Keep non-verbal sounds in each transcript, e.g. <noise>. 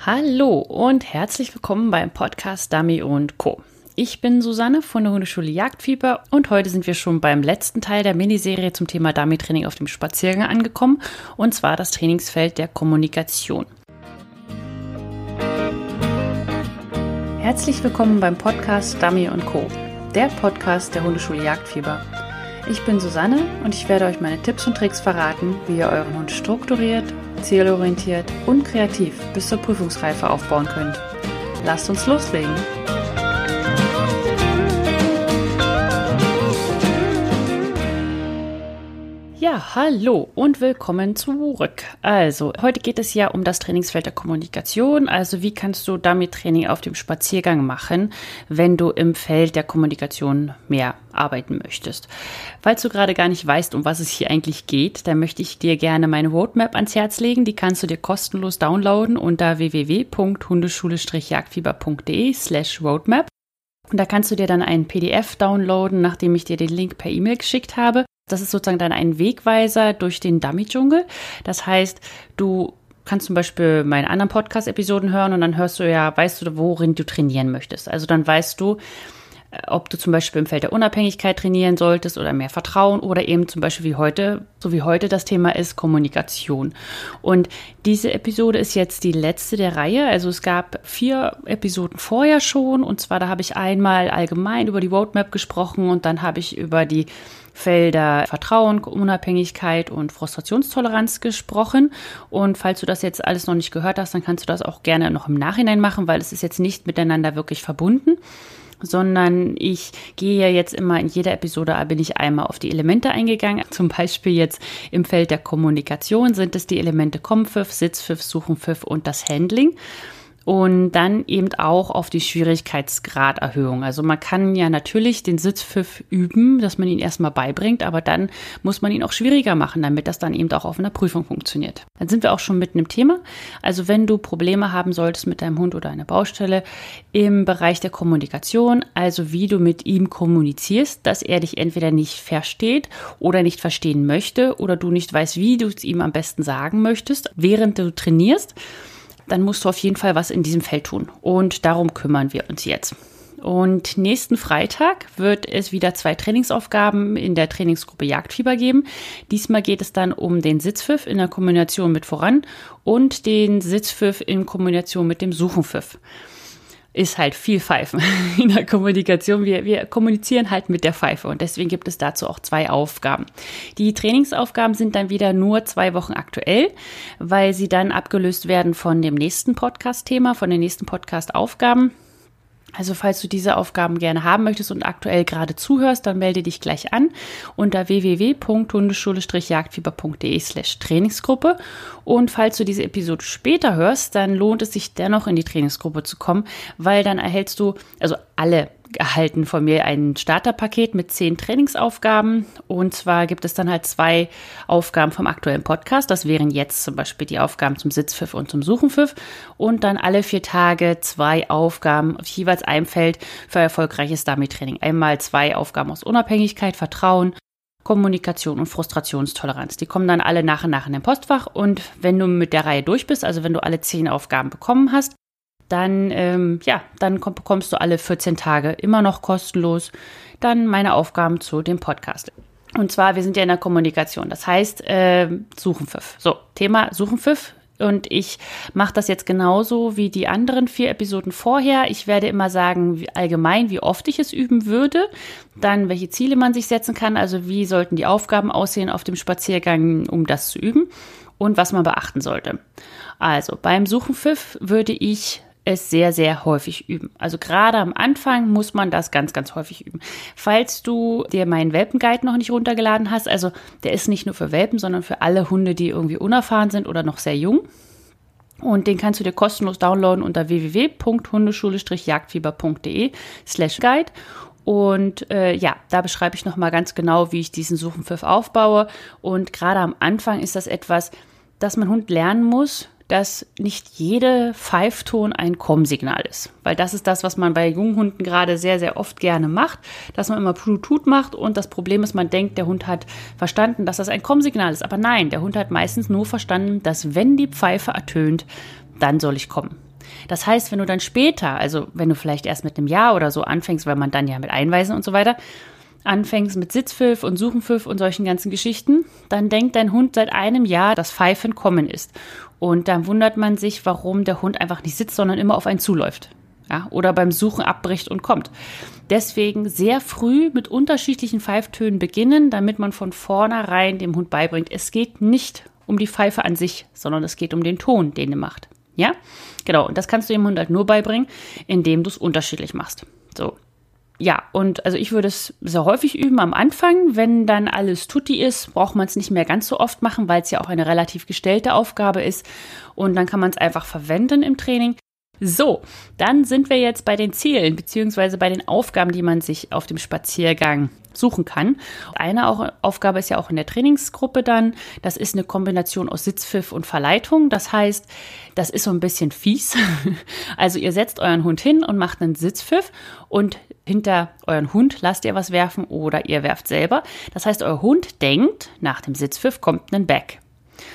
Hallo und herzlich willkommen beim Podcast Dummy und Co. Ich bin Susanne von der Hundeschule Jagdfieber und heute sind wir schon beim letzten Teil der Miniserie zum Thema Dummy-Training auf dem Spaziergang angekommen und zwar das Trainingsfeld der Kommunikation. Herzlich willkommen beim Podcast Dummy und Co., der Podcast der Hundeschule Jagdfieber. Ich bin Susanne und ich werde euch meine Tipps und Tricks verraten, wie ihr euren Hund strukturiert, zielorientiert und kreativ bis zur Prüfungsreife aufbauen könnt. Lasst uns loslegen! Ja, hallo und willkommen zurück. Also, heute geht es ja um das Trainingsfeld der Kommunikation. Also, wie kannst du damit Training auf dem Spaziergang machen, wenn du im Feld der Kommunikation mehr arbeiten möchtest? Falls du gerade gar nicht weißt, um was es hier eigentlich geht, dann möchte ich dir gerne meine Roadmap ans Herz legen. Die kannst du dir kostenlos downloaden unter www.hundeschule-jagdfieber.de slash roadmap. Und da kannst du dir dann einen PDF downloaden, nachdem ich dir den Link per E-Mail geschickt habe. Das ist sozusagen dann ein Wegweiser durch den Dummy-Dschungel. Das heißt, du kannst zum Beispiel meine anderen Podcast-Episoden hören und dann hörst du ja, weißt du, worin du trainieren möchtest. Also dann weißt du, ob du zum Beispiel im Feld der Unabhängigkeit trainieren solltest oder mehr Vertrauen oder eben zum Beispiel wie heute, so wie heute das Thema ist, Kommunikation. Und diese Episode ist jetzt die letzte der Reihe. Also es gab vier Episoden vorher schon und zwar da habe ich einmal allgemein über die Roadmap gesprochen und dann habe ich über die Felder Vertrauen, Unabhängigkeit und Frustrationstoleranz gesprochen. Und falls du das jetzt alles noch nicht gehört hast, dann kannst du das auch gerne noch im Nachhinein machen, weil es ist jetzt nicht miteinander wirklich verbunden sondern ich gehe ja jetzt immer in jeder Episode, bin ich einmal auf die Elemente eingegangen. <laughs> Zum Beispiel jetzt im Feld der Kommunikation sind es die Elemente Kompfiff, Sitzpfiff, Suchenpfiff und das Handling und dann eben auch auf die Schwierigkeitsgraderhöhung. Also man kann ja natürlich den Sitzpfiff üben, dass man ihn erstmal beibringt, aber dann muss man ihn auch schwieriger machen, damit das dann eben auch auf einer Prüfung funktioniert. Dann sind wir auch schon mitten im Thema. Also wenn du Probleme haben solltest mit deinem Hund oder einer Baustelle im Bereich der Kommunikation, also wie du mit ihm kommunizierst, dass er dich entweder nicht versteht oder nicht verstehen möchte oder du nicht weißt, wie du es ihm am besten sagen möchtest, während du trainierst, dann musst du auf jeden Fall was in diesem Feld tun. Und darum kümmern wir uns jetzt. Und nächsten Freitag wird es wieder zwei Trainingsaufgaben in der Trainingsgruppe Jagdfieber geben. Diesmal geht es dann um den Sitzpfiff in der Kombination mit voran und den Sitzpfiff in Kombination mit dem Suchenpfiff ist halt viel Pfeifen <laughs> in der Kommunikation. Wir, wir kommunizieren halt mit der Pfeife und deswegen gibt es dazu auch zwei Aufgaben. Die Trainingsaufgaben sind dann wieder nur zwei Wochen aktuell, weil sie dann abgelöst werden von dem nächsten Podcast-Thema, von den nächsten Podcast-Aufgaben. Also falls du diese Aufgaben gerne haben möchtest und aktuell gerade zuhörst, dann melde dich gleich an unter www.hundeschule-jagdfieber.de slash Trainingsgruppe. Und falls du diese Episode später hörst, dann lohnt es sich dennoch in die Trainingsgruppe zu kommen, weil dann erhältst du, also alle erhalten von mir ein Starterpaket mit zehn Trainingsaufgaben. Und zwar gibt es dann halt zwei Aufgaben vom aktuellen Podcast. Das wären jetzt zum Beispiel die Aufgaben zum Sitzpfiff und zum Suchenpfiff. Und dann alle vier Tage zwei Aufgaben auf jeweils einem Feld für erfolgreiches Dummy-Training. Einmal zwei Aufgaben aus Unabhängigkeit, Vertrauen, Kommunikation und Frustrationstoleranz. Die kommen dann alle nach und nach in den Postfach. Und wenn du mit der Reihe durch bist, also wenn du alle zehn Aufgaben bekommen hast, dann, ähm, ja, dann komm, bekommst du alle 14 Tage immer noch kostenlos dann meine Aufgaben zu dem Podcast. Und zwar, wir sind ja in der Kommunikation. Das heißt, äh, Suchenpfiff. So, Thema Suchenpfiff. Und ich mache das jetzt genauso wie die anderen vier Episoden vorher. Ich werde immer sagen, wie, allgemein, wie oft ich es üben würde, dann welche Ziele man sich setzen kann, also wie sollten die Aufgaben aussehen auf dem Spaziergang, um das zu üben und was man beachten sollte. Also beim Suchenpfiff würde ich es sehr, sehr häufig üben. Also gerade am Anfang muss man das ganz, ganz häufig üben. Falls du dir meinen Welpenguide noch nicht runtergeladen hast, also der ist nicht nur für Welpen, sondern für alle Hunde, die irgendwie unerfahren sind oder noch sehr jung. Und den kannst du dir kostenlos downloaden unter www.hundeschule-jagdfieber.de slash guide. Und äh, ja, da beschreibe ich nochmal ganz genau, wie ich diesen Suchenpfiff aufbaue. Und gerade am Anfang ist das etwas, das mein Hund lernen muss, dass nicht jede Pfeifton ein Komm-Signal ist. Weil das ist das, was man bei jungen Hunden gerade sehr, sehr oft gerne macht, dass man immer Tut macht und das Problem ist, man denkt, der Hund hat verstanden, dass das ein Komm-Signal ist. Aber nein, der Hund hat meistens nur verstanden, dass wenn die Pfeife ertönt, dann soll ich kommen. Das heißt, wenn du dann später, also wenn du vielleicht erst mit einem Jahr oder so anfängst, weil man dann ja mit Einweisen und so weiter, anfängst mit Sitzpfiff und Suchenpfiff und solchen ganzen Geschichten, dann denkt dein Hund seit einem Jahr, dass Pfeifen kommen ist. Und dann wundert man sich, warum der Hund einfach nicht sitzt, sondern immer auf einen zuläuft. Ja, oder beim Suchen abbricht und kommt. Deswegen sehr früh mit unterschiedlichen Pfeiftönen beginnen, damit man von vornherein dem Hund beibringt, es geht nicht um die Pfeife an sich, sondern es geht um den Ton, den er macht. Ja, genau. Und das kannst du dem Hund halt nur beibringen, indem du es unterschiedlich machst. So. Ja, und also ich würde es sehr häufig üben am Anfang. Wenn dann alles tutti ist, braucht man es nicht mehr ganz so oft machen, weil es ja auch eine relativ gestellte Aufgabe ist. Und dann kann man es einfach verwenden im Training. So, dann sind wir jetzt bei den Zielen beziehungsweise bei den Aufgaben, die man sich auf dem Spaziergang suchen kann. Eine auch, Aufgabe ist ja auch in der Trainingsgruppe dann. Das ist eine Kombination aus Sitzpfiff und Verleitung. Das heißt, das ist so ein bisschen fies. <laughs> Also ihr setzt euren Hund hin und macht einen Sitzpfiff und hinter euren Hund lasst ihr was werfen oder ihr werft selber. Das heißt, euer Hund denkt, nach dem Sitzpfiff kommt ein Back.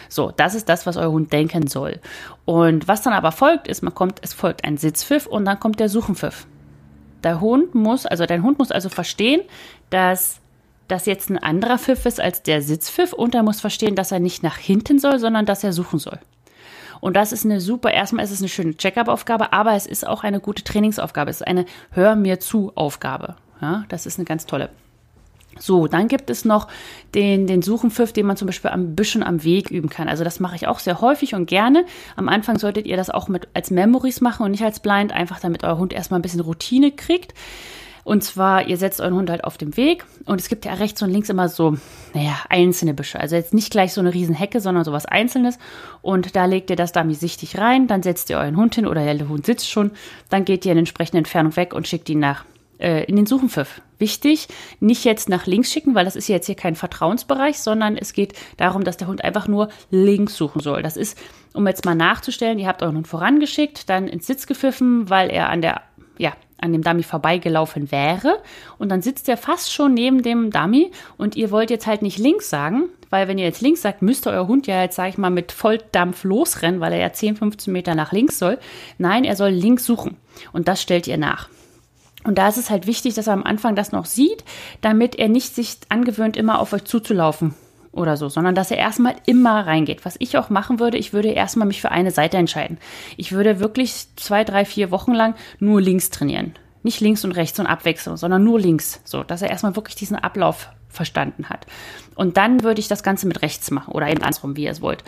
So, das ist das, was euer Hund denken soll. Und was dann aber folgt, ist, man kommt, es folgt ein Sitzpfiff und dann kommt der Suchenpfiff. Der Hund muss, also dein Hund muss also verstehen, dass das jetzt ein anderer Pfiff ist als der Sitzpfiff und er muss verstehen, dass er nicht nach hinten soll, sondern dass er suchen soll. Und das ist eine super, erstmal ist es eine schöne Check-up-Aufgabe, aber es ist auch eine gute Trainingsaufgabe. Es ist eine Hör mir zu Aufgabe. Ja, das ist eine ganz tolle. So, dann gibt es noch den, den Suchenpfiff, den man zum Beispiel am Büschen am Weg üben kann. Also das mache ich auch sehr häufig und gerne. Am Anfang solltet ihr das auch mit als Memories machen und nicht als Blind, einfach damit euer Hund erstmal ein bisschen Routine kriegt. Und zwar, ihr setzt euren Hund halt auf dem Weg und es gibt ja rechts und links immer so, naja, einzelne Büsche. Also jetzt nicht gleich so eine riesen Hecke, sondern sowas Einzelnes. Und da legt ihr das Dummy sichtig rein, dann setzt ihr euren Hund hin oder der Hund sitzt schon, dann geht ihr in entsprechende Entfernung weg und schickt ihn nach äh, in den Suchenpfiff. Wichtig, nicht jetzt nach links schicken, weil das ist jetzt hier kein Vertrauensbereich, sondern es geht darum, dass der Hund einfach nur links suchen soll. Das ist, um jetzt mal nachzustellen, ihr habt euren Hund vorangeschickt, dann ins Sitz gepfiffen, weil er an der, ja, an dem Dummy vorbeigelaufen wäre. Und dann sitzt er fast schon neben dem Dummy und ihr wollt jetzt halt nicht links sagen, weil wenn ihr jetzt links sagt, müsste euer Hund ja jetzt, sag ich mal, mit Volldampf losrennen, weil er ja 10, 15 Meter nach links soll. Nein, er soll links suchen. Und das stellt ihr nach. Und da ist es halt wichtig, dass er am Anfang das noch sieht, damit er nicht sich angewöhnt, immer auf euch zuzulaufen oder so, sondern dass er erstmal immer reingeht. Was ich auch machen würde, ich würde erstmal mich für eine Seite entscheiden. Ich würde wirklich zwei, drei, vier Wochen lang nur links trainieren. Nicht links und rechts und abwechseln, sondern nur links. So, dass er erstmal wirklich diesen Ablauf verstanden hat. Und dann würde ich das Ganze mit rechts machen oder eben andersrum, wie ihr es wollt.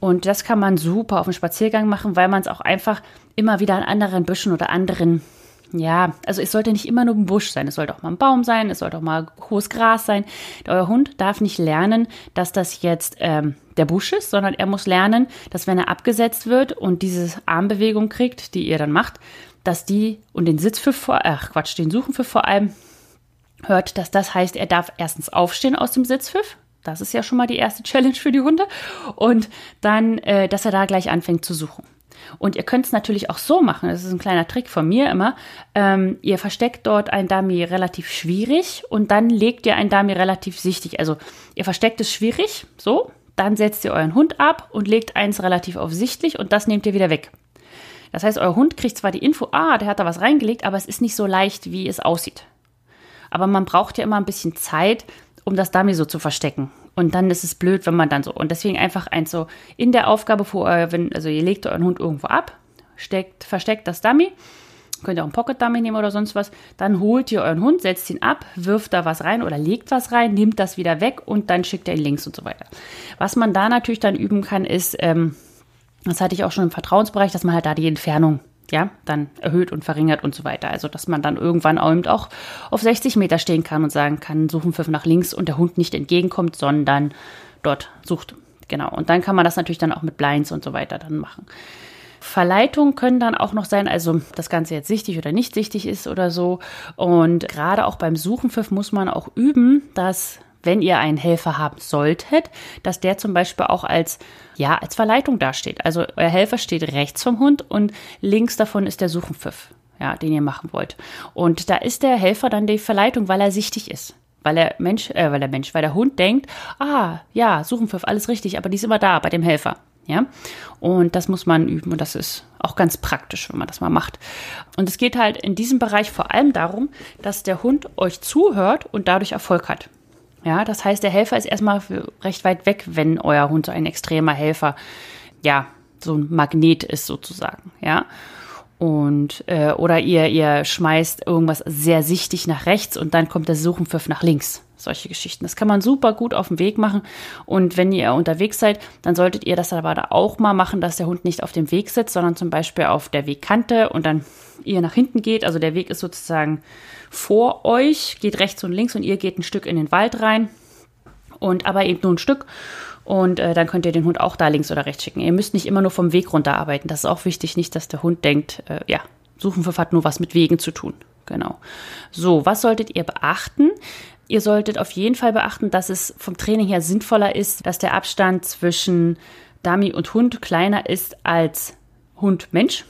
Und das kann man super auf dem Spaziergang machen, weil man es auch einfach immer wieder an anderen Büschen oder anderen ja, also es sollte nicht immer nur ein Busch sein, es sollte auch mal ein Baum sein, es sollte auch mal hohes Gras sein. Euer Hund darf nicht lernen, dass das jetzt ähm, der Busch ist, sondern er muss lernen, dass wenn er abgesetzt wird und diese Armbewegung kriegt, die ihr dann macht, dass die und den Sitz für vor, ach Quatsch, den Suchen für vor allem hört, dass das heißt, er darf erstens aufstehen aus dem Sitzpfiff. Das ist ja schon mal die erste Challenge für die Hunde. Und dann, äh, dass er da gleich anfängt zu suchen. Und ihr könnt es natürlich auch so machen, das ist ein kleiner Trick von mir immer. Ähm, ihr versteckt dort ein Dummy relativ schwierig und dann legt ihr ein Dummy relativ sichtig. Also ihr versteckt es schwierig, so, dann setzt ihr euren Hund ab und legt eins relativ aufsichtlich und das nehmt ihr wieder weg. Das heißt, euer Hund kriegt zwar die Info, ah, der hat da was reingelegt, aber es ist nicht so leicht, wie es aussieht. Aber man braucht ja immer ein bisschen Zeit, um das Dummy so zu verstecken. Und dann ist es blöd, wenn man dann so. Und deswegen einfach eins so in der Aufgabe, vor euer, wenn, also ihr legt euren Hund irgendwo ab, steckt, versteckt das Dummy, könnt ihr auch einen Pocket Dummy nehmen oder sonst was, dann holt ihr euren Hund, setzt ihn ab, wirft da was rein oder legt was rein, nimmt das wieder weg und dann schickt ihr ihn links und so weiter. Was man da natürlich dann üben kann, ist, ähm, das hatte ich auch schon im Vertrauensbereich, dass man halt da die Entfernung ja, dann erhöht und verringert und so weiter. Also, dass man dann irgendwann auch auf 60 Meter stehen kann und sagen kann, suchen Pfiff nach links und der Hund nicht entgegenkommt, sondern dort sucht. Genau. Und dann kann man das natürlich dann auch mit Blinds und so weiter dann machen. Verleitungen können dann auch noch sein, also das Ganze jetzt sichtig oder nicht sichtig ist oder so. Und gerade auch beim Suchenpfiff muss man auch üben, dass wenn ihr einen Helfer haben solltet, dass der zum Beispiel auch als, ja, als Verleitung dasteht. Also euer Helfer steht rechts vom Hund und links davon ist der Suchenpfiff, ja, den ihr machen wollt. Und da ist der Helfer dann die Verleitung, weil er sichtig ist. Weil der Mensch, äh, weil der Mensch, weil der Hund denkt, ah, ja, Suchenpfiff, alles richtig, aber die ist immer da bei dem Helfer. Ja, und das muss man üben und das ist auch ganz praktisch, wenn man das mal macht. Und es geht halt in diesem Bereich vor allem darum, dass der Hund euch zuhört und dadurch Erfolg hat. Ja, das heißt, der Helfer ist erstmal recht weit weg, wenn euer Hund so ein extremer Helfer, ja, so ein Magnet ist sozusagen, ja. Und äh, oder ihr ihr schmeißt irgendwas sehr sichtig nach rechts und dann kommt der Suchenpfiff nach links solche Geschichten. Das kann man super gut auf dem Weg machen. Und wenn ihr unterwegs seid, dann solltet ihr das aber da auch mal machen, dass der Hund nicht auf dem Weg sitzt, sondern zum Beispiel auf der Wegkante und dann ihr nach hinten geht. Also der Weg ist sozusagen vor euch, geht rechts und links und ihr geht ein Stück in den Wald rein. Und aber eben nur ein Stück. Und äh, dann könnt ihr den Hund auch da links oder rechts schicken. Ihr müsst nicht immer nur vom Weg runter arbeiten. Das ist auch wichtig, nicht, dass der Hund denkt, äh, ja, Suchenpfiff hat nur was mit Wegen zu tun. Genau. So, was solltet ihr beachten? Ihr solltet auf jeden Fall beachten, dass es vom Training her sinnvoller ist, dass der Abstand zwischen Dummy und Hund kleiner ist als Hund-Mensch.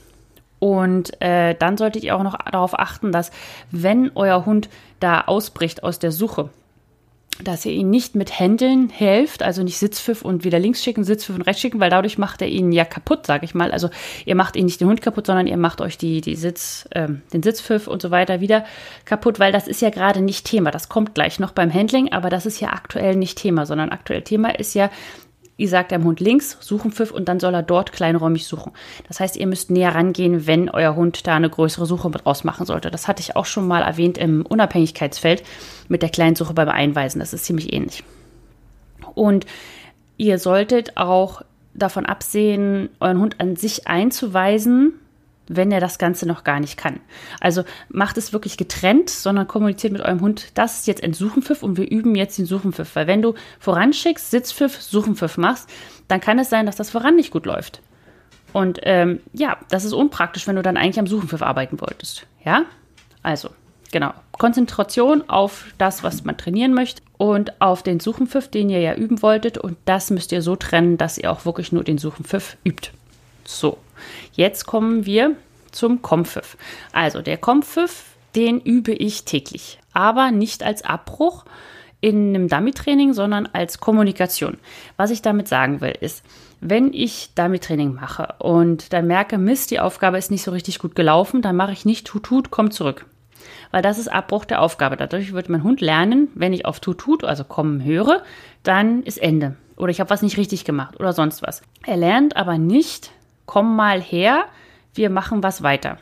Und äh, dann solltet ihr auch noch darauf achten, dass wenn euer Hund da ausbricht aus der Suche, dass ihr ihn nicht mit Händeln helft, also nicht Sitzpfiff und wieder links schicken, Sitzpfiff und rechts schicken, weil dadurch macht er ihn ja kaputt, sage ich mal. Also ihr macht ihn nicht den Hund kaputt, sondern ihr macht euch die, die Sitz, ähm, den Sitzpfiff und so weiter wieder kaputt, weil das ist ja gerade nicht Thema. Das kommt gleich noch beim Handling, aber das ist ja aktuell nicht Thema, sondern aktuell Thema ist ja, Ihr sagt dem Hund links, suchen Pfiff und dann soll er dort kleinräumig suchen. Das heißt, ihr müsst näher rangehen, wenn euer Hund da eine größere Suche mit rausmachen sollte. Das hatte ich auch schon mal erwähnt im Unabhängigkeitsfeld mit der kleinen Suche beim Einweisen. Das ist ziemlich ähnlich. Und ihr solltet auch davon absehen, euren Hund an sich einzuweisen, wenn er das Ganze noch gar nicht kann. Also macht es wirklich getrennt, sondern kommuniziert mit eurem Hund, das ist jetzt ein Suchenpfiff und wir üben jetzt den Suchenpfiff. Weil wenn du voranschickst, Sitzpfiff, Suchenpfiff machst, dann kann es sein, dass das voran nicht gut läuft. Und ähm, ja, das ist unpraktisch, wenn du dann eigentlich am Suchenpfiff arbeiten wolltest. Ja, also genau. Konzentration auf das, was man trainieren möchte und auf den Suchenpfiff, den ihr ja üben wolltet. Und das müsst ihr so trennen, dass ihr auch wirklich nur den Suchenpfiff übt. So, jetzt kommen wir zum Kompfiff. Also der Kompfiff, den übe ich täglich, aber nicht als Abbruch in einem Dummy-Training, sondern als Kommunikation. Was ich damit sagen will, ist, wenn ich Dummy-Training mache und dann merke, Mist, die Aufgabe ist nicht so richtig gut gelaufen, dann mache ich nicht tut, tut, komm zurück. Weil das ist Abbruch der Aufgabe. Dadurch wird mein Hund lernen, wenn ich auf tut, tut, also kommen höre, dann ist Ende. Oder ich habe was nicht richtig gemacht oder sonst was. Er lernt aber nicht, komm mal her, wir machen was weiter.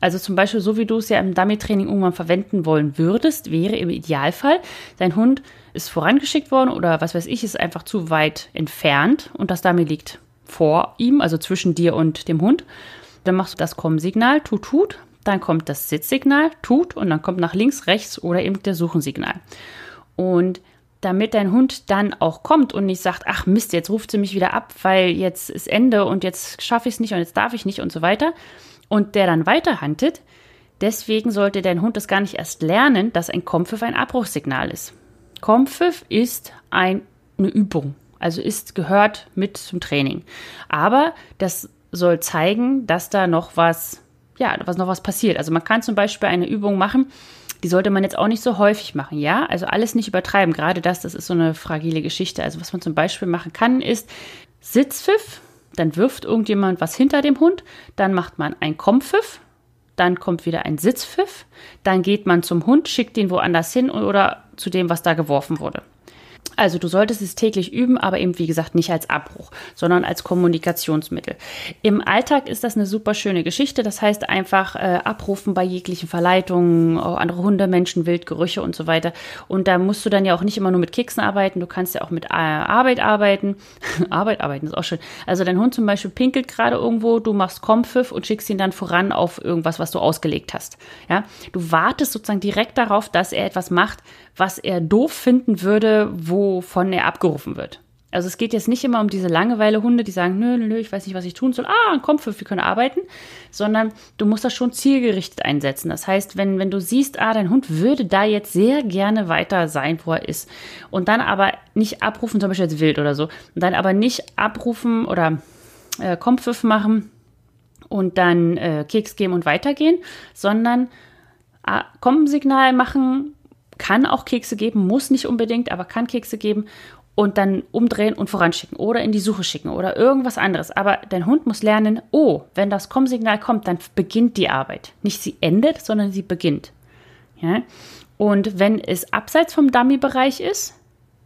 Also zum Beispiel, so wie du es ja im Dummy-Training irgendwann verwenden wollen würdest, wäre im Idealfall, dein Hund ist vorangeschickt worden oder was weiß ich, ist einfach zu weit entfernt und das Dummy liegt vor ihm, also zwischen dir und dem Hund. Dann machst du das Komm-Signal, tut, tut, dann kommt das Sitzsignal, tut und dann kommt nach links, rechts oder eben der Suchensignal. Und damit dein Hund dann auch kommt und nicht sagt, ach Mist, jetzt ruft sie mich wieder ab, weil jetzt ist Ende und jetzt schaffe ich es nicht und jetzt darf ich nicht und so weiter. Und der dann weiterhandelt. Deswegen sollte dein Hund das gar nicht erst lernen, dass ein Kompfiff ein Abbruchssignal ist. Kompfiff ist ein, eine Übung, also ist gehört mit zum Training. Aber das soll zeigen, dass da noch was, ja, was noch was passiert. Also man kann zum Beispiel eine Übung machen, die sollte man jetzt auch nicht so häufig machen, ja? Also alles nicht übertreiben. Gerade das, das ist so eine fragile Geschichte. Also was man zum Beispiel machen kann, ist Sitzpfiff, dann wirft irgendjemand was hinter dem Hund, dann macht man ein Kompfiff, dann kommt wieder ein Sitzpfiff, dann geht man zum Hund, schickt ihn woanders hin oder zu dem, was da geworfen wurde. Also du solltest es täglich üben, aber eben wie gesagt nicht als Abbruch, sondern als Kommunikationsmittel. Im Alltag ist das eine super schöne Geschichte. Das heißt einfach äh, abrufen bei jeglichen Verleitungen, andere Hunde, Menschen, Wildgerüche und so weiter. Und da musst du dann ja auch nicht immer nur mit Keksen arbeiten. Du kannst ja auch mit äh, Arbeit arbeiten. <laughs> Arbeit arbeiten ist auch schön. Also dein Hund zum Beispiel pinkelt gerade irgendwo, du machst Kompfiff und schickst ihn dann voran auf irgendwas, was du ausgelegt hast. Ja, du wartest sozusagen direkt darauf, dass er etwas macht, was er doof finden würde, wovon er abgerufen wird. Also es geht jetzt nicht immer um diese Langeweile-Hunde, die sagen, nö, nö, ich weiß nicht, was ich tun soll. Ah, Kopf, wir können arbeiten. Sondern du musst das schon zielgerichtet einsetzen. Das heißt, wenn, wenn du siehst, ah, dein Hund würde da jetzt sehr gerne weiter sein, wo er ist. Und dann aber nicht abrufen, zum Beispiel jetzt wild oder so. Und dann aber nicht abrufen oder äh, Kompfiff machen und dann äh, Keks geben und weitergehen, sondern äh, Kommensignal machen kann auch Kekse geben, muss nicht unbedingt, aber kann Kekse geben und dann umdrehen und voranschicken oder in die Suche schicken oder irgendwas anderes. Aber dein Hund muss lernen, oh, wenn das Komm-Signal kommt, dann beginnt die Arbeit. Nicht sie endet, sondern sie beginnt. Ja? Und wenn es abseits vom Dummy-Bereich ist,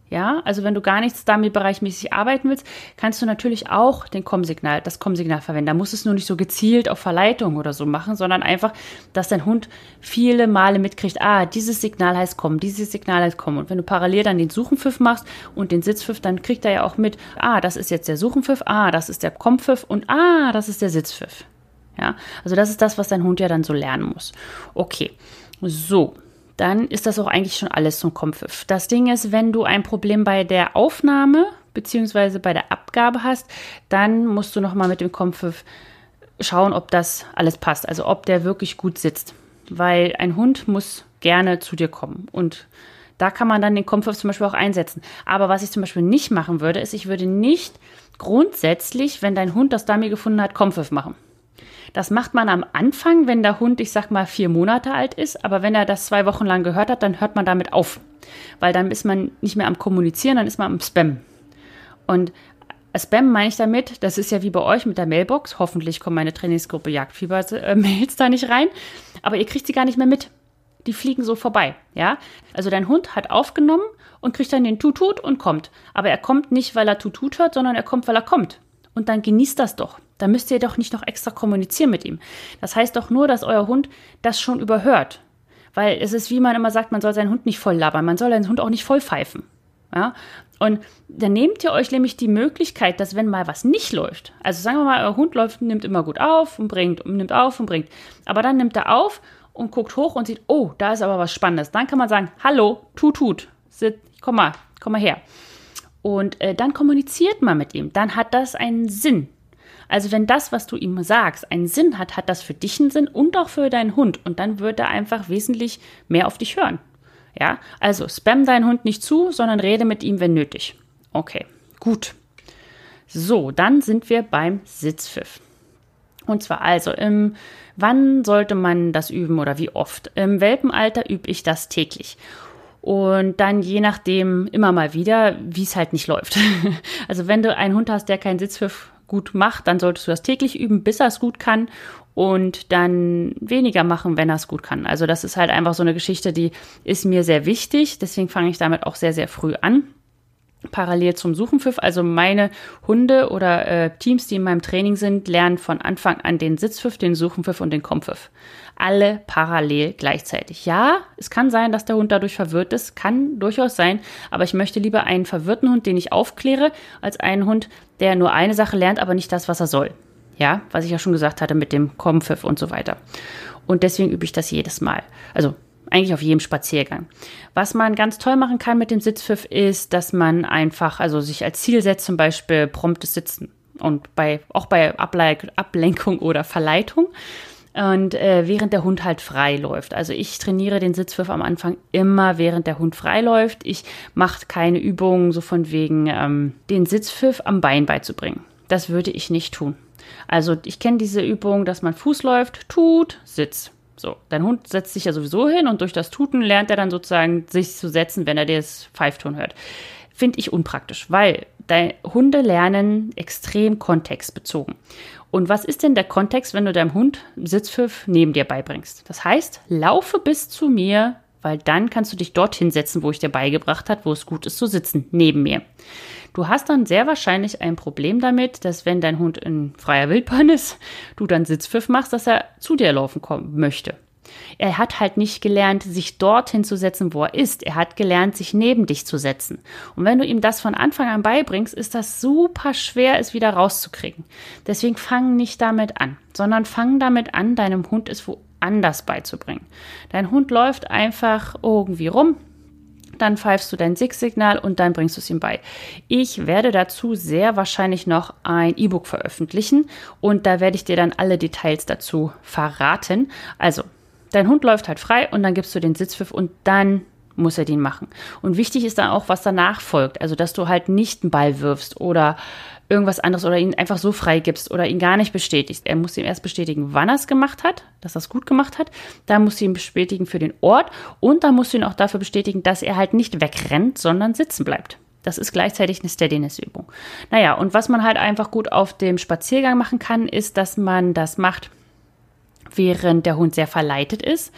ja, also wenn du gar nichts Dummy-bereichmäßig arbeiten willst, kannst du natürlich auch den Komm-Signal, das Komm-Signal verwenden. Da musst du es nur nicht so gezielt auf Verleitung oder so machen, sondern einfach, dass dein Hund viele Male mitkriegt, ah, dieses Signal heißt Komm, dieses Signal heißt Komm. Und wenn du parallel dann den Suchenpfiff machst und den Sitzpfiff, dann kriegt er ja auch mit, ah, das ist jetzt der Suchenpfiff, ah, das ist der Komm-Pfiff und ah, das ist der Sitzpfiff. Ja, also das ist das, was dein Hund ja dann so lernen muss. Okay, so, dann ist das auch eigentlich schon alles zum Kompfiff. Das Ding ist, wenn du ein Problem bei der Aufnahme bzw. bei der Abgabe hast, dann musst du nochmal mit dem Kompfiff schauen, ob das alles passt, also ob der wirklich gut sitzt. Weil ein Hund muss gerne zu dir kommen und da kann man dann den Kompfiff zum Beispiel auch einsetzen. Aber was ich zum Beispiel nicht machen würde, ist, ich würde nicht grundsätzlich, wenn dein Hund das Dummy gefunden hat, Kompfiff machen. Das macht man am Anfang, wenn der Hund, ich sag mal, vier Monate alt ist. Aber wenn er das zwei Wochen lang gehört hat, dann hört man damit auf. Weil dann ist man nicht mehr am Kommunizieren, dann ist man am Spam. Und Spam meine ich damit, das ist ja wie bei euch mit der Mailbox. Hoffentlich kommen meine Trainingsgruppe Jagdfieber-Mails <laughs> da nicht rein. Aber ihr kriegt sie gar nicht mehr mit. Die fliegen so vorbei, ja? Also dein Hund hat aufgenommen und kriegt dann den Tutut und kommt. Aber er kommt nicht, weil er Tutut hört, sondern er kommt, weil er kommt. Und dann genießt das doch. Da müsst ihr doch nicht noch extra kommunizieren mit ihm. Das heißt doch nur, dass euer Hund das schon überhört. Weil es ist, wie man immer sagt, man soll seinen Hund nicht voll labern, man soll seinen Hund auch nicht voll pfeifen. Ja? Und dann nehmt ihr euch nämlich die Möglichkeit, dass wenn mal was nicht läuft, also sagen wir mal, euer Hund läuft, nimmt immer gut auf und bringt und nimmt auf und bringt, aber dann nimmt er auf und guckt hoch und sieht, oh, da ist aber was Spannendes. Dann kann man sagen, hallo, tut, tut, komm mal, komm mal her. Und äh, dann kommuniziert man mit ihm. Dann hat das einen Sinn. Also wenn das, was du ihm sagst, einen Sinn hat, hat das für dich einen Sinn und auch für deinen Hund. Und dann wird er einfach wesentlich mehr auf dich hören. Ja, also spam deinen Hund nicht zu, sondern rede mit ihm, wenn nötig. Okay, gut. So, dann sind wir beim Sitzpfiff. Und zwar also, im, wann sollte man das üben oder wie oft? Im Welpenalter übe ich das täglich. Und dann je nachdem immer mal wieder, wie es halt nicht läuft. <laughs> also wenn du einen Hund hast, der keinen Sitzpfiff gut macht, dann solltest du das täglich üben, bis er es gut kann und dann weniger machen, wenn er es gut kann. Also das ist halt einfach so eine Geschichte, die ist mir sehr wichtig. Deswegen fange ich damit auch sehr, sehr früh an parallel zum Suchenpfiff. Also meine Hunde oder äh, Teams, die in meinem Training sind, lernen von Anfang an den Sitzpfiff, den Suchenpfiff und den Kompfiff. Alle parallel gleichzeitig. Ja, es kann sein, dass der Hund dadurch verwirrt ist, kann durchaus sein, aber ich möchte lieber einen verwirrten Hund, den ich aufkläre, als einen Hund, der nur eine Sache lernt, aber nicht das, was er soll. Ja, was ich ja schon gesagt hatte mit dem Kompfiff und so weiter. Und deswegen übe ich das jedes Mal. Also eigentlich auf jedem Spaziergang. Was man ganz toll machen kann mit dem Sitzpfiff ist, dass man einfach, also sich als Ziel setzt, zum Beispiel promptes Sitzen. Und bei, auch bei Ablenkung oder Verleitung. Und äh, während der Hund halt frei läuft. Also ich trainiere den Sitzpfiff am Anfang immer, während der Hund frei läuft. Ich mache keine Übungen so von wegen, ähm, den Sitzpfiff am Bein beizubringen. Das würde ich nicht tun. Also ich kenne diese Übung, dass man Fuß läuft, tut, Sitz. So, dein Hund setzt sich ja sowieso hin und durch das Tuten lernt er dann sozusagen sich zu setzen, wenn er das Pfeifton hört. Finde ich unpraktisch, weil Hunde lernen extrem kontextbezogen. Und was ist denn der Kontext, wenn du deinem Hund Sitzpfiff neben dir beibringst? Das heißt, laufe bis zu mir, weil dann kannst du dich dorthin setzen, wo ich dir beigebracht habe, wo es gut ist zu sitzen, neben mir. Du hast dann sehr wahrscheinlich ein Problem damit, dass wenn dein Hund in freier Wildbahn ist, du dann Sitzpfiff machst, dass er zu dir laufen kommen möchte. Er hat halt nicht gelernt, sich dorthin zu setzen, wo er ist. Er hat gelernt, sich neben dich zu setzen. Und wenn du ihm das von Anfang an beibringst, ist das super schwer, es wieder rauszukriegen. Deswegen fang nicht damit an, sondern fang damit an, deinem Hund es woanders beizubringen. Dein Hund läuft einfach irgendwie rum, dann pfeifst du dein SIG-Signal und dann bringst du es ihm bei. Ich werde dazu sehr wahrscheinlich noch ein E-Book veröffentlichen und da werde ich dir dann alle Details dazu verraten. Also, dein Hund läuft halt frei und dann gibst du den Sitzpfiff und dann muss er den machen. Und wichtig ist dann auch, was danach folgt. Also, dass du halt nicht einen Ball wirfst oder irgendwas anderes oder ihn einfach so freigibst oder ihn gar nicht bestätigst. Er muss ihm erst bestätigen, wann er es gemacht hat, dass er es gut gemacht hat. Dann musst du ihn bestätigen für den Ort und dann musst du ihn auch dafür bestätigen, dass er halt nicht wegrennt, sondern sitzen bleibt. Das ist gleichzeitig eine Steadiness-Übung. Naja, und was man halt einfach gut auf dem Spaziergang machen kann, ist, dass man das macht, während der Hund sehr verleitet ist.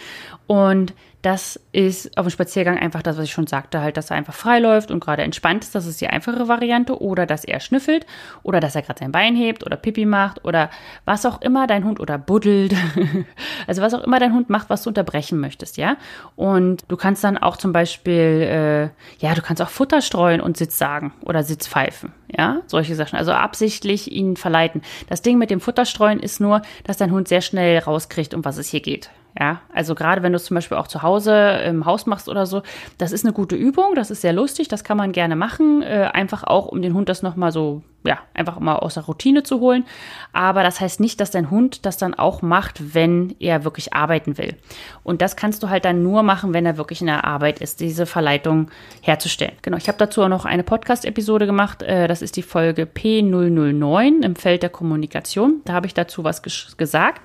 Und das ist auf dem Spaziergang einfach das, was ich schon sagte, halt, dass er einfach frei läuft und gerade entspannt ist. Das ist die einfache Variante. Oder dass er schnüffelt oder dass er gerade sein Bein hebt oder Pipi macht oder was auch immer dein Hund oder buddelt. <laughs> also was auch immer dein Hund macht, was du unterbrechen möchtest, ja. Und du kannst dann auch zum Beispiel, äh, ja, du kannst auch Futter streuen und Sitz sagen oder Sitz pfeifen, ja. Solche Sachen. Also absichtlich ihn verleiten. Das Ding mit dem Futterstreuen ist nur, dass dein Hund sehr schnell rauskriegt, um was es hier geht. Ja, also gerade wenn du es zum Beispiel auch zu Hause im Haus machst oder so, das ist eine gute Übung, das ist sehr lustig, das kann man gerne machen, äh, einfach auch, um den Hund das nochmal so ja, einfach mal aus der Routine zu holen. Aber das heißt nicht, dass dein Hund das dann auch macht, wenn er wirklich arbeiten will. Und das kannst du halt dann nur machen, wenn er wirklich in der Arbeit ist, diese Verleitung herzustellen. Genau, ich habe dazu auch noch eine Podcast-Episode gemacht. Äh, das ist die Folge P009 im Feld der Kommunikation. Da habe ich dazu was gesagt.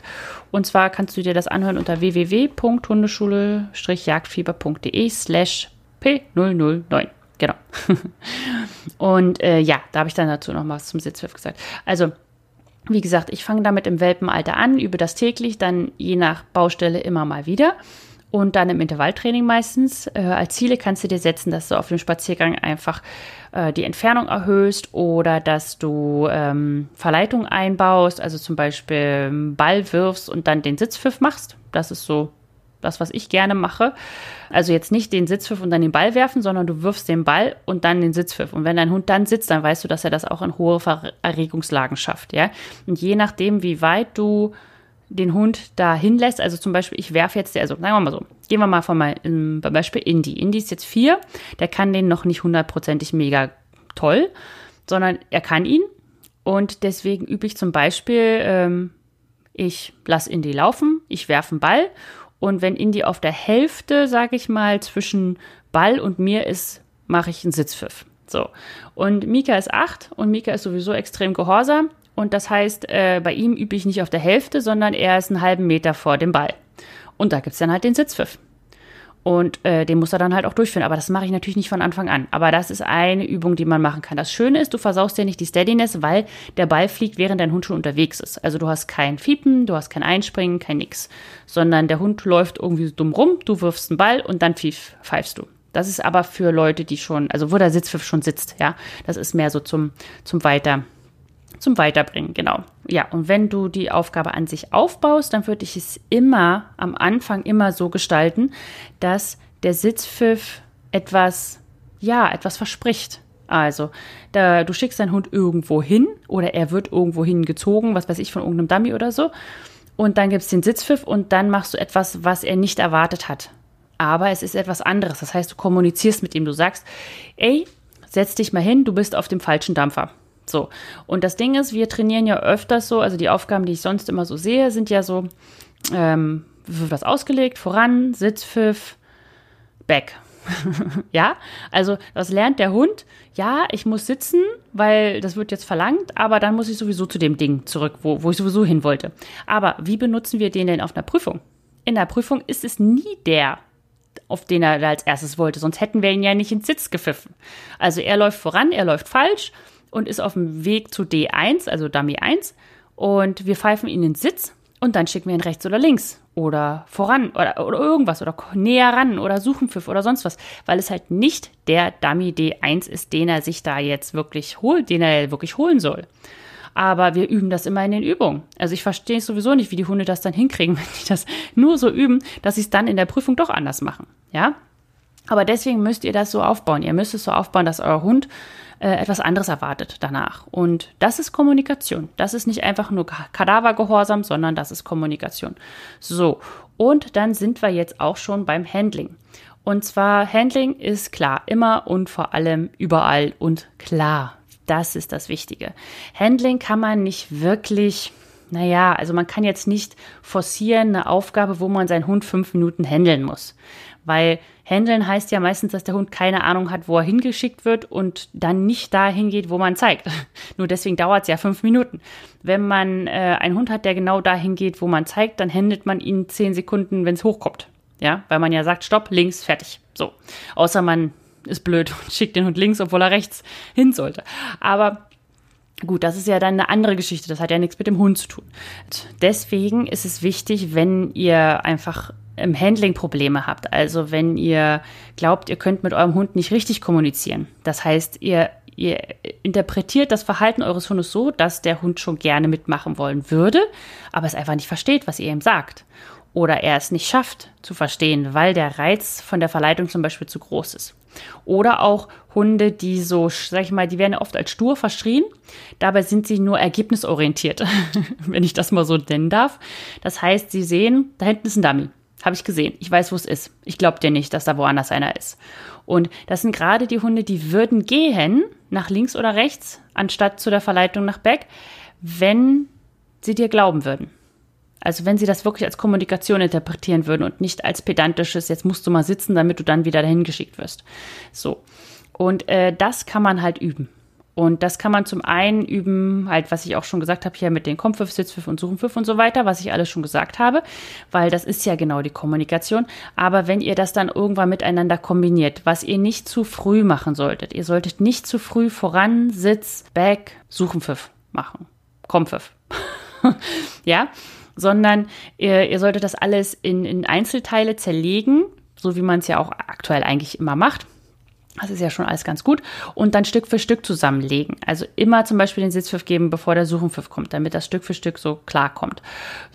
Und zwar kannst du dir das anhören unter www.hundeschule-jagdfieber.de slash P009. Genau. <laughs> und äh, ja, da habe ich dann dazu noch was zum Sitzpfiff gesagt. Also, wie gesagt, ich fange damit im Welpenalter an, übe das täglich, dann je nach Baustelle immer mal wieder. Und dann im Intervalltraining meistens. Äh, als Ziele kannst du dir setzen, dass du auf dem Spaziergang einfach äh, die Entfernung erhöhst oder dass du ähm, Verleitung einbaust, also zum Beispiel Ball wirfst und dann den Sitzpfiff machst. Das ist so das, was ich gerne mache. Also jetzt nicht den Sitzpfiff und dann den Ball werfen, sondern du wirfst den Ball und dann den Sitzpfiff. Und wenn dein Hund dann sitzt, dann weißt du, dass er das auch in hohe Erregungslagen schafft, ja. Und je nachdem, wie weit du den Hund da hinlässt, also zum Beispiel, ich werfe jetzt, also sagen wir mal so, gehen wir mal von mal beim Beispiel Indy. Indy ist jetzt vier, der kann den noch nicht hundertprozentig mega toll, sondern er kann ihn. Und deswegen übe ich zum Beispiel, ähm, ich lasse Indy laufen, ich werfe einen Ball und wenn Indy auf der Hälfte, sage ich mal, zwischen Ball und mir ist, mache ich einen Sitzpfiff. So. Und Mika ist acht und Mika ist sowieso extrem gehorsam. Und das heißt, äh, bei ihm übe ich nicht auf der Hälfte, sondern er ist einen halben Meter vor dem Ball. Und da gibt es dann halt den Sitzpfiff. Und äh, den muss er dann halt auch durchführen. Aber das mache ich natürlich nicht von Anfang an. Aber das ist eine Übung, die man machen kann. Das Schöne ist, du versaust ja nicht die Steadiness, weil der Ball fliegt, während dein Hund schon unterwegs ist. Also du hast kein Fiepen, du hast kein Einspringen, kein nix. Sondern der Hund läuft irgendwie dumm rum, du wirfst einen Ball und dann pfiff, pfeifst du. Das ist aber für Leute, die schon, also wo der Sitzpfiff schon sitzt, ja. Das ist mehr so zum, zum Weiter zum Weiterbringen, genau. Ja, und wenn du die Aufgabe an sich aufbaust, dann würde ich es immer am Anfang immer so gestalten, dass der Sitzpfiff etwas, ja, etwas verspricht. Also, da, du schickst deinen Hund irgendwo hin oder er wird irgendwo hingezogen, was weiß ich, von irgendeinem Dummy oder so. Und dann gibt es den Sitzpfiff und dann machst du etwas, was er nicht erwartet hat. Aber es ist etwas anderes. Das heißt, du kommunizierst mit ihm. Du sagst, ey, setz dich mal hin, du bist auf dem falschen Dampfer. So. Und das Ding ist, wir trainieren ja öfters so, also die Aufgaben, die ich sonst immer so sehe, sind ja so, ähm, was ausgelegt, voran, Sitzpfiff, back. <laughs> ja, also das lernt der Hund. Ja, ich muss sitzen, weil das wird jetzt verlangt, aber dann muss ich sowieso zu dem Ding zurück, wo, wo ich sowieso hin wollte. Aber wie benutzen wir den denn auf einer Prüfung? In der Prüfung ist es nie der, auf den er als erstes wollte, sonst hätten wir ihn ja nicht ins Sitz gepfiffen. Also er läuft voran, er läuft falsch und ist auf dem Weg zu D1, also Dummy 1. Und wir pfeifen ihn ins Sitz und dann schicken wir ihn rechts oder links oder voran oder, oder irgendwas oder näher ran oder suchen Pfiff oder sonst was, weil es halt nicht der Dummy D1 ist, den er sich da jetzt wirklich holt, den er wirklich holen soll. Aber wir üben das immer in den Übungen. Also ich verstehe sowieso nicht, wie die Hunde das dann hinkriegen, <laughs> wenn die das nur so üben, dass sie es dann in der Prüfung doch anders machen. Ja? Aber deswegen müsst ihr das so aufbauen. Ihr müsst es so aufbauen, dass euer Hund äh, etwas anderes erwartet danach. Und das ist Kommunikation. Das ist nicht einfach nur Kadavergehorsam, sondern das ist Kommunikation. So, und dann sind wir jetzt auch schon beim Handling. Und zwar Handling ist klar, immer und vor allem überall und klar. Das ist das Wichtige. Handling kann man nicht wirklich naja, also man kann jetzt nicht forcieren eine Aufgabe, wo man seinen Hund fünf Minuten handeln muss. Weil Handeln heißt ja meistens, dass der Hund keine Ahnung hat, wo er hingeschickt wird und dann nicht dahin geht, wo man zeigt. <laughs> Nur deswegen dauert es ja fünf Minuten. Wenn man äh, einen Hund hat, der genau dahin geht, wo man zeigt, dann händelt man ihn zehn Sekunden, wenn es hochkommt. Ja, weil man ja sagt, stopp, links, fertig. So. Außer man ist blöd <laughs> und schickt den Hund links, obwohl er rechts hin sollte. Aber Gut, das ist ja dann eine andere Geschichte. Das hat ja nichts mit dem Hund zu tun. Deswegen ist es wichtig, wenn ihr einfach im Handling Probleme habt. Also wenn ihr glaubt, ihr könnt mit eurem Hund nicht richtig kommunizieren. Das heißt, ihr, ihr interpretiert das Verhalten eures Hundes so, dass der Hund schon gerne mitmachen wollen würde, aber es einfach nicht versteht, was ihr ihm sagt oder er es nicht schafft zu verstehen, weil der Reiz von der Verleitung zum Beispiel zu groß ist. Oder auch Hunde, die so, sag ich mal, die werden oft als stur verschrien. Dabei sind sie nur ergebnisorientiert, <laughs> wenn ich das mal so nennen darf. Das heißt, sie sehen, da hinten ist ein Dummy. Habe ich gesehen. Ich weiß, wo es ist. Ich glaube dir nicht, dass da woanders einer ist. Und das sind gerade die Hunde, die würden gehen, nach links oder rechts, anstatt zu der Verleitung nach Back, wenn sie dir glauben würden. Also wenn sie das wirklich als Kommunikation interpretieren würden und nicht als pedantisches, jetzt musst du mal sitzen, damit du dann wieder dahin geschickt wirst. So. Und äh, das kann man halt üben. Und das kann man zum einen üben, halt, was ich auch schon gesagt habe, hier mit den Kompfiff, Sitzpfiff und Suchenpfiff und so weiter, was ich alles schon gesagt habe, weil das ist ja genau die Kommunikation. Aber wenn ihr das dann irgendwann miteinander kombiniert, was ihr nicht zu früh machen solltet, ihr solltet nicht zu früh voran, Sitz, Back, Suchenpfiff machen. Kompfiff. <laughs> ja, sondern ihr, ihr solltet das alles in, in Einzelteile zerlegen, so wie man es ja auch aktuell eigentlich immer macht. Das ist ja schon alles ganz gut. Und dann Stück für Stück zusammenlegen. Also immer zum Beispiel den Sitzpfiff geben, bevor der Suchenpfiff kommt, damit das Stück für Stück so klar kommt.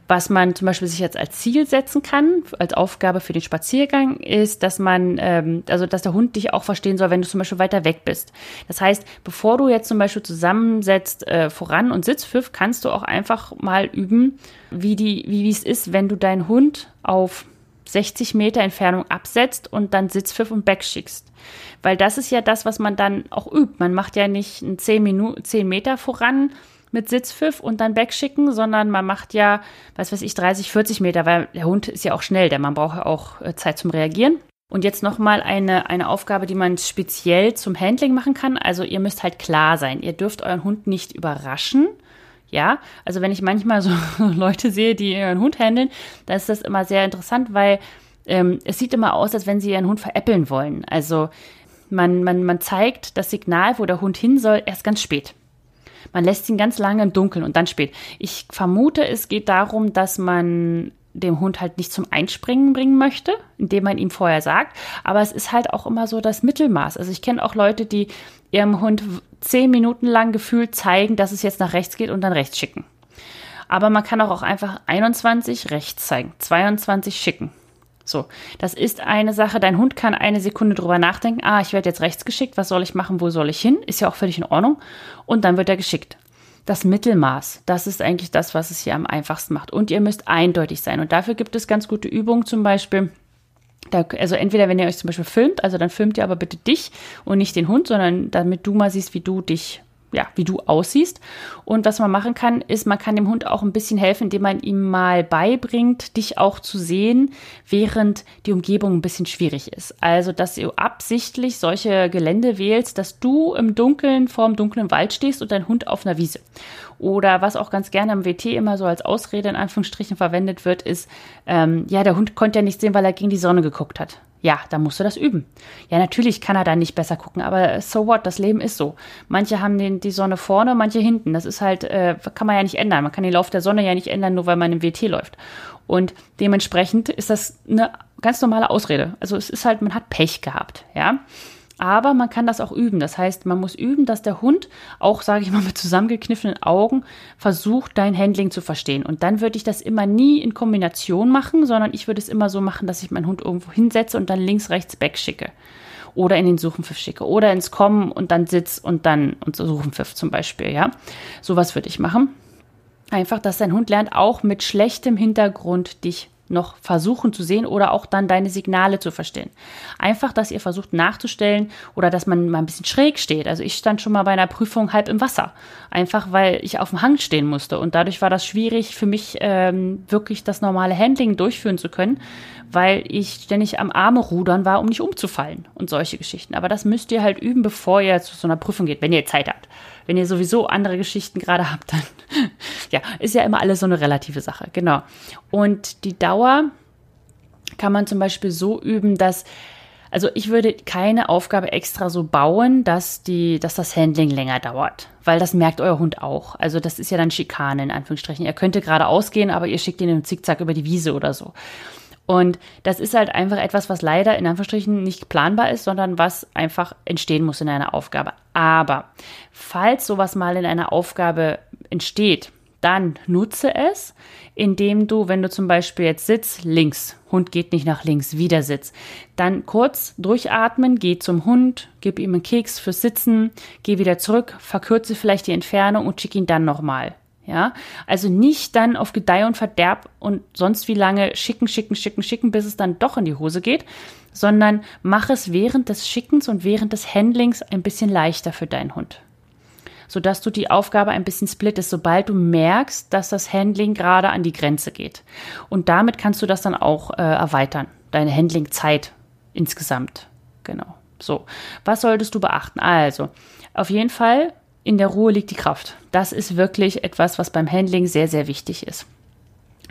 Was man zum Beispiel sich jetzt als Ziel setzen kann, als Aufgabe für den Spaziergang, ist, dass man, ähm, also dass der Hund dich auch verstehen soll, wenn du zum Beispiel weiter weg bist. Das heißt, bevor du jetzt zum Beispiel zusammensetzt äh, voran und Sitzpfiff, kannst du auch einfach mal üben, wie die, wie es ist, wenn du deinen Hund auf 60 Meter Entfernung absetzt und dann Sitzpfiff und Back schickst. Weil das ist ja das, was man dann auch übt. Man macht ja nicht 10, Minuten, 10 Meter voran mit Sitzpfiff und dann Backschicken, sondern man macht ja, was weiß ich, 30, 40 Meter, weil der Hund ist ja auch schnell, der man braucht ja auch äh, Zeit zum Reagieren. Und jetzt nochmal eine, eine Aufgabe, die man speziell zum Handling machen kann. Also ihr müsst halt klar sein. Ihr dürft euren Hund nicht überraschen. Ja, also wenn ich manchmal so <laughs> Leute sehe, die ihren Hund handeln, dann ist das immer sehr interessant, weil ähm, es sieht immer aus, als wenn sie ihren Hund veräppeln wollen. Also man, man, man zeigt das Signal, wo der Hund hin soll, erst ganz spät. Man lässt ihn ganz lange im Dunkeln und dann spät. Ich vermute, es geht darum, dass man dem Hund halt nicht zum Einspringen bringen möchte, indem man ihm vorher sagt. Aber es ist halt auch immer so das Mittelmaß. Also ich kenne auch Leute, die ihrem Hund zehn Minuten lang gefühlt zeigen, dass es jetzt nach rechts geht und dann rechts schicken. Aber man kann auch einfach 21 rechts zeigen, 22 schicken. So, das ist eine Sache. Dein Hund kann eine Sekunde drüber nachdenken. Ah, ich werde jetzt rechts geschickt. Was soll ich machen? Wo soll ich hin? Ist ja auch völlig in Ordnung. Und dann wird er geschickt. Das Mittelmaß, das ist eigentlich das, was es hier am einfachsten macht. Und ihr müsst eindeutig sein. Und dafür gibt es ganz gute Übungen, zum Beispiel. Da, also entweder, wenn ihr euch zum Beispiel filmt, also dann filmt ihr aber bitte dich und nicht den Hund, sondern damit du mal siehst, wie du dich ja, wie du aussiehst. Und was man machen kann, ist, man kann dem Hund auch ein bisschen helfen, indem man ihm mal beibringt, dich auch zu sehen, während die Umgebung ein bisschen schwierig ist. Also, dass du absichtlich solche Gelände wählst, dass du im Dunkeln vorm dunklen Wald stehst und dein Hund auf einer Wiese. Oder was auch ganz gerne am WT immer so als Ausrede in Anführungsstrichen verwendet wird, ist, ähm, ja, der Hund konnte ja nicht sehen, weil er gegen die Sonne geguckt hat. Ja, da musst du das üben. Ja, natürlich kann er da nicht besser gucken, aber so what, das Leben ist so. Manche haben den, die Sonne vorne, manche hinten. Das ist halt, äh, kann man ja nicht ändern. Man kann den Lauf der Sonne ja nicht ändern, nur weil man im WT läuft. Und dementsprechend ist das eine ganz normale Ausrede. Also es ist halt, man hat Pech gehabt, ja. Aber man kann das auch üben. Das heißt, man muss üben, dass der Hund auch, sage ich mal, mit zusammengekniffenen Augen versucht, dein Handling zu verstehen. Und dann würde ich das immer nie in Kombination machen, sondern ich würde es immer so machen, dass ich meinen Hund irgendwo hinsetze und dann links, rechts back schicke. Oder in den Suchenpfiff schicke. Oder ins Kommen und dann Sitz und dann und Suchenpfiff zum Beispiel, ja. Sowas würde ich machen. Einfach, dass dein Hund lernt, auch mit schlechtem Hintergrund dich noch versuchen zu sehen oder auch dann deine Signale zu verstehen. Einfach, dass ihr versucht nachzustellen oder dass man mal ein bisschen schräg steht. Also ich stand schon mal bei einer Prüfung halb im Wasser, einfach weil ich auf dem Hang stehen musste und dadurch war das schwierig für mich ähm, wirklich das normale Handling durchführen zu können, weil ich ständig am Arme rudern war, um nicht umzufallen und solche Geschichten. Aber das müsst ihr halt üben, bevor ihr zu so einer Prüfung geht, wenn ihr Zeit habt. Wenn ihr sowieso andere Geschichten gerade <laughs> habt, dann ja, ist ja immer alles so eine relative Sache. Genau. Und die Dauer kann man zum Beispiel so üben, dass Also ich würde keine Aufgabe extra so bauen, dass die, dass das Handling länger dauert. Weil das merkt euer Hund auch. Also das ist ja dann Schikane in Anführungsstrichen. Er könnte gerade ausgehen, aber ihr schickt ihn im Zickzack über die Wiese oder so. Und das ist halt einfach etwas, was leider in Anführungsstrichen nicht planbar ist, sondern was einfach entstehen muss in einer Aufgabe. Aber falls sowas mal in einer Aufgabe entsteht, dann nutze es, indem du, wenn du zum Beispiel jetzt sitzt, links, Hund geht nicht nach links, wieder Sitz, dann kurz durchatmen, geh zum Hund, gib ihm einen Keks fürs Sitzen, geh wieder zurück, verkürze vielleicht die Entfernung und schick ihn dann nochmal. Ja, also nicht dann auf Gedeih und Verderb und sonst wie lange schicken, schicken, schicken, schicken, bis es dann doch in die Hose geht, sondern mach es während des Schickens und während des Handlings ein bisschen leichter für deinen Hund. Sodass du die Aufgabe ein bisschen splittest, sobald du merkst, dass das Handling gerade an die Grenze geht. Und damit kannst du das dann auch äh, erweitern, deine Handlingzeit insgesamt. Genau. So, was solltest du beachten? Also, auf jeden Fall in der Ruhe liegt die Kraft. Das ist wirklich etwas, was beim Handling sehr, sehr wichtig ist.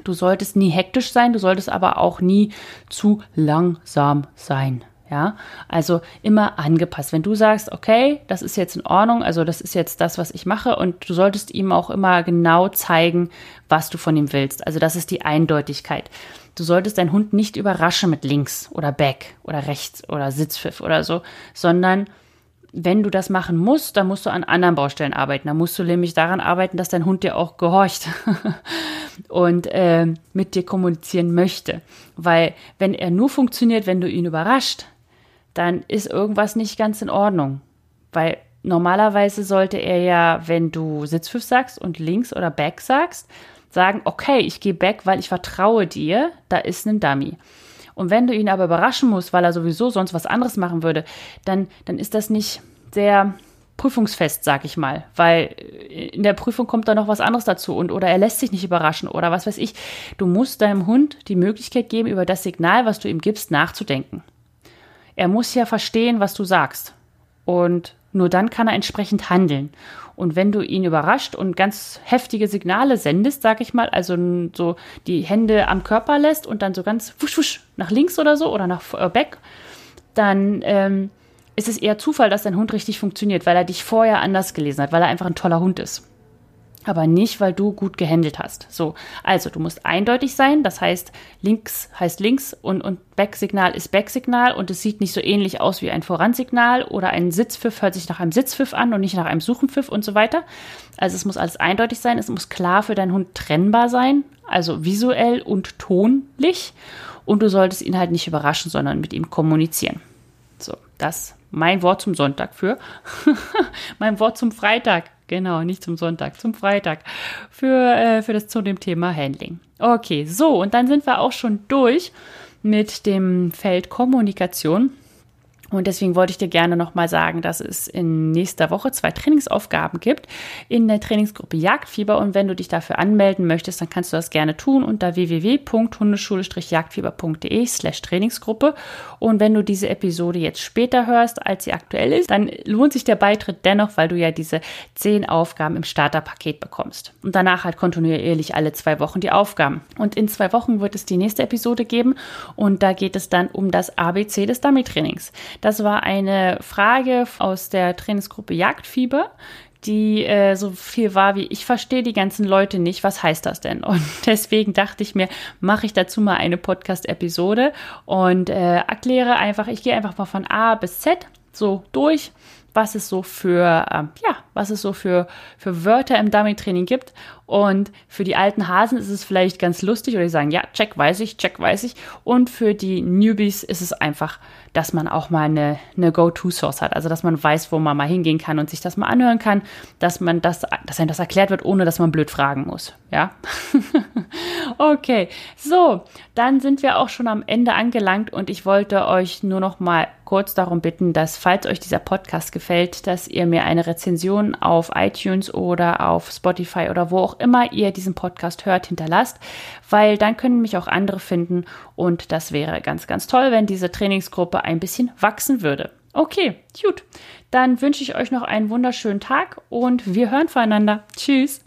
Du solltest nie hektisch sein, du solltest aber auch nie zu langsam sein. Ja, also immer angepasst. Wenn du sagst, okay, das ist jetzt in Ordnung, also das ist jetzt das, was ich mache, und du solltest ihm auch immer genau zeigen, was du von ihm willst. Also das ist die Eindeutigkeit. Du solltest deinen Hund nicht überraschen mit links oder back oder rechts oder Sitzpfiff oder so, sondern wenn du das machen musst, dann musst du an anderen Baustellen arbeiten. Da musst du nämlich daran arbeiten, dass dein Hund dir auch gehorcht <laughs> und äh, mit dir kommunizieren möchte. Weil wenn er nur funktioniert, wenn du ihn überrascht, dann ist irgendwas nicht ganz in Ordnung. Weil normalerweise sollte er ja, wenn du Sitzpfiff sagst und links oder back sagst, sagen, okay, ich gehe back, weil ich vertraue dir, da ist ein Dummy. Und wenn du ihn aber überraschen musst, weil er sowieso sonst was anderes machen würde, dann, dann ist das nicht sehr prüfungsfest, sag ich mal, weil in der Prüfung kommt da noch was anderes dazu und oder er lässt sich nicht überraschen oder was weiß ich. Du musst deinem Hund die Möglichkeit geben, über das Signal, was du ihm gibst, nachzudenken. Er muss ja verstehen, was du sagst. Und nur dann kann er entsprechend handeln. Und wenn du ihn überrascht und ganz heftige Signale sendest, sag ich mal, also so die Hände am Körper lässt und dann so ganz wusch, wusch nach links oder so oder nach äh, back, dann ähm, ist es eher Zufall, dass dein Hund richtig funktioniert, weil er dich vorher anders gelesen hat, weil er einfach ein toller Hund ist aber nicht, weil du gut gehandelt hast. So, also du musst eindeutig sein, das heißt, links heißt links und, und Back-Signal ist Back-Signal und es sieht nicht so ähnlich aus wie ein Voransignal oder ein Sitzpfiff hört sich nach einem Sitzpfiff an und nicht nach einem Suchenpfiff und so weiter. Also es muss alles eindeutig sein, es muss klar für deinen Hund trennbar sein, also visuell und tonlich und du solltest ihn halt nicht überraschen, sondern mit ihm kommunizieren. So, das mein Wort zum Sonntag für <laughs> mein Wort zum Freitag. Genau, nicht zum Sonntag, zum Freitag. Für, äh, für das zu dem Thema Handling. Okay, so, und dann sind wir auch schon durch mit dem Feld Kommunikation. Und deswegen wollte ich dir gerne nochmal sagen, dass es in nächster Woche zwei Trainingsaufgaben gibt in der Trainingsgruppe Jagdfieber. Und wenn du dich dafür anmelden möchtest, dann kannst du das gerne tun unter www.hundeschule-jagdfieber.de slash Trainingsgruppe. Und wenn du diese Episode jetzt später hörst, als sie aktuell ist, dann lohnt sich der Beitritt dennoch, weil du ja diese zehn Aufgaben im Starterpaket bekommst. Und danach halt kontinuierlich alle zwei Wochen die Aufgaben. Und in zwei Wochen wird es die nächste Episode geben. Und da geht es dann um das ABC des Dummy-Trainings. Das war eine Frage aus der Trainingsgruppe Jagdfieber die äh, so viel war wie ich verstehe die ganzen Leute nicht, was heißt das denn? Und <laughs> deswegen dachte ich mir, mache ich dazu mal eine Podcast-Episode und äh, erkläre einfach, ich gehe einfach mal von A bis Z so durch, was es so für, ähm, ja, was es so für, für Wörter im Dummy-Training gibt. Und für die alten Hasen ist es vielleicht ganz lustig oder die sagen, ja, check weiß ich, check weiß ich. Und für die Newbies ist es einfach dass man auch mal eine, eine Go-To-Source hat. Also, dass man weiß, wo man mal hingehen kann und sich das mal anhören kann, dass man das, dass einem das erklärt wird, ohne dass man blöd fragen muss. Ja? <laughs> okay. So, dann sind wir auch schon am Ende angelangt und ich wollte euch nur noch mal kurz darum bitten, dass, falls euch dieser Podcast gefällt, dass ihr mir eine Rezension auf iTunes oder auf Spotify oder wo auch immer ihr diesen Podcast hört, hinterlasst, weil dann können mich auch andere finden und das wäre ganz, ganz toll, wenn diese Trainingsgruppe ein bisschen wachsen würde. Okay, gut. Dann wünsche ich euch noch einen wunderschönen Tag und wir hören voneinander. Tschüss.